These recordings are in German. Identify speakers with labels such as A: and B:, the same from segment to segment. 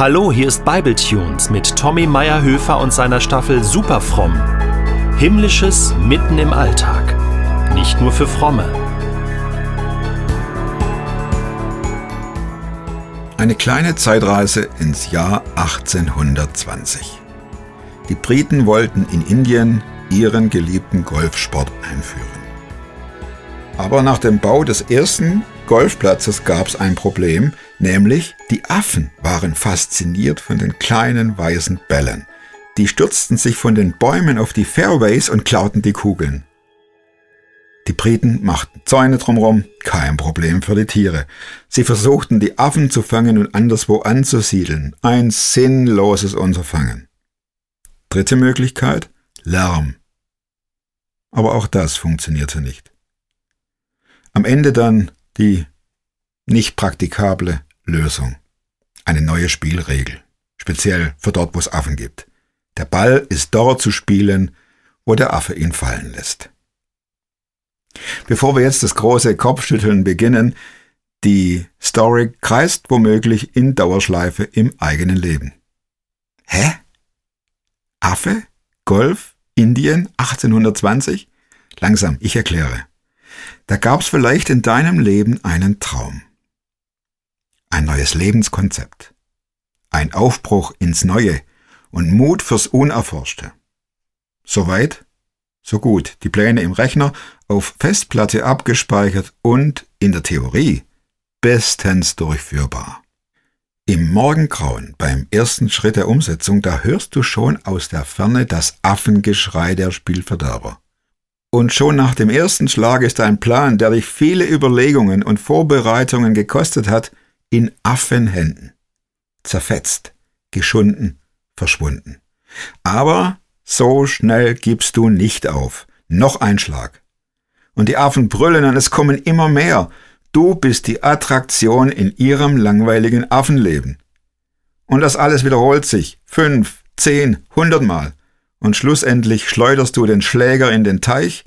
A: Hallo, hier ist Bibletunes mit Tommy Meyerhöfer und seiner Staffel Superfromm. Himmlisches mitten im Alltag. Nicht nur für Fromme.
B: Eine kleine Zeitreise ins Jahr 1820. Die Briten wollten in Indien ihren geliebten Golfsport einführen. Aber nach dem Bau des ersten Golfplatzes gab es ein Problem, nämlich die Affen waren fasziniert von den kleinen weißen Bällen. Die stürzten sich von den Bäumen auf die Fairways und klauten die Kugeln. Die Briten machten Zäune drumherum, kein Problem für die Tiere. Sie versuchten die Affen zu fangen und anderswo anzusiedeln. Ein sinnloses Unterfangen. Dritte Möglichkeit, Lärm. Aber auch das funktionierte nicht. Am Ende dann die nicht praktikable Lösung. Eine neue Spielregel. Speziell für dort, wo es Affen gibt. Der Ball ist dort zu spielen, wo der Affe ihn fallen lässt. Bevor wir jetzt das große Kopfschütteln beginnen, die Story kreist womöglich in Dauerschleife im eigenen Leben. Hä? Affe? Golf? Indien? 1820? Langsam, ich erkläre. Da gab's vielleicht in deinem Leben einen Traum. Ein neues Lebenskonzept. Ein Aufbruch ins Neue und Mut fürs Unerforschte. Soweit? So gut. Die Pläne im Rechner auf Festplatte abgespeichert und in der Theorie bestens durchführbar. Im Morgengrauen beim ersten Schritt der Umsetzung, da hörst du schon aus der Ferne das Affengeschrei der Spielverderber. Und schon nach dem ersten Schlag ist ein Plan, der dich viele Überlegungen und Vorbereitungen gekostet hat, in Affenhänden. Zerfetzt, geschunden, verschwunden. Aber so schnell gibst du nicht auf. Noch ein Schlag. Und die Affen brüllen und es kommen immer mehr. Du bist die Attraktion in ihrem langweiligen Affenleben. Und das alles wiederholt sich. Fünf, zehn, hundertmal und schlussendlich schleuderst du den Schläger in den Teich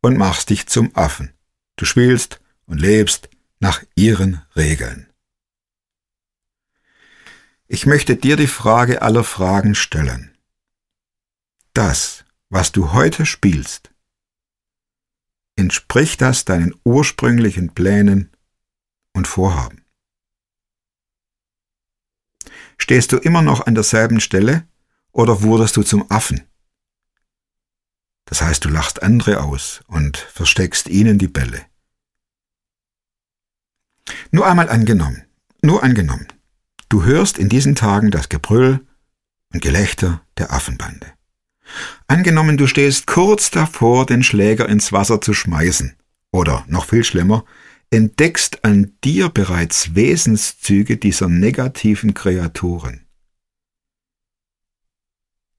B: und machst dich zum Affen. Du spielst und lebst nach ihren Regeln. Ich möchte dir die Frage aller Fragen stellen. Das, was du heute spielst, entspricht das deinen ursprünglichen Plänen und Vorhaben? Stehst du immer noch an derselben Stelle oder wurdest du zum Affen? Das heißt, du lachst andere aus und versteckst ihnen die Bälle. Nur einmal angenommen, nur angenommen, du hörst in diesen Tagen das Gebrüll und Gelächter der Affenbande. Angenommen, du stehst kurz davor, den Schläger ins Wasser zu schmeißen, oder noch viel schlimmer, entdeckst an dir bereits Wesenszüge dieser negativen Kreaturen.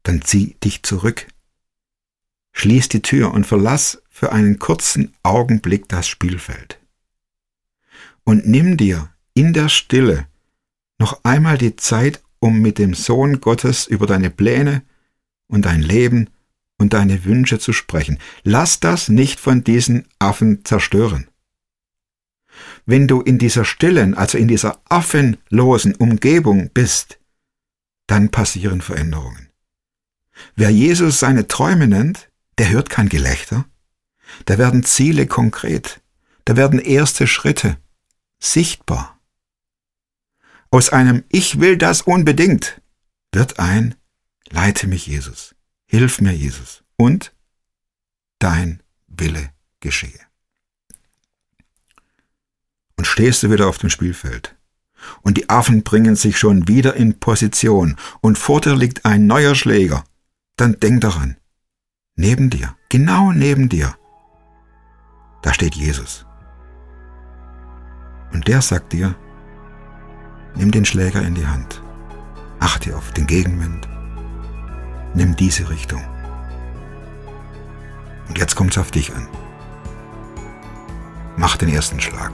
B: Dann zieh dich zurück Schließ die Tür und verlass für einen kurzen Augenblick das Spielfeld. Und nimm dir in der Stille noch einmal die Zeit, um mit dem Sohn Gottes über deine Pläne und dein Leben und deine Wünsche zu sprechen. Lass das nicht von diesen Affen zerstören. Wenn du in dieser stillen, also in dieser affenlosen Umgebung bist, dann passieren Veränderungen. Wer Jesus seine Träume nennt, der hört kein Gelächter. Da werden Ziele konkret. Da werden erste Schritte sichtbar. Aus einem Ich will das unbedingt wird ein Leite mich Jesus, hilf mir Jesus und dein Wille geschehe. Und stehst du wieder auf dem Spielfeld. Und die Affen bringen sich schon wieder in Position und vor dir liegt ein neuer Schläger. Dann denk daran, Neben dir, genau neben dir, da steht Jesus. Und der sagt dir, nimm den Schläger in die Hand, achte auf den Gegenwind, nimm diese Richtung. Und jetzt kommt's auf dich an. Mach den ersten Schlag.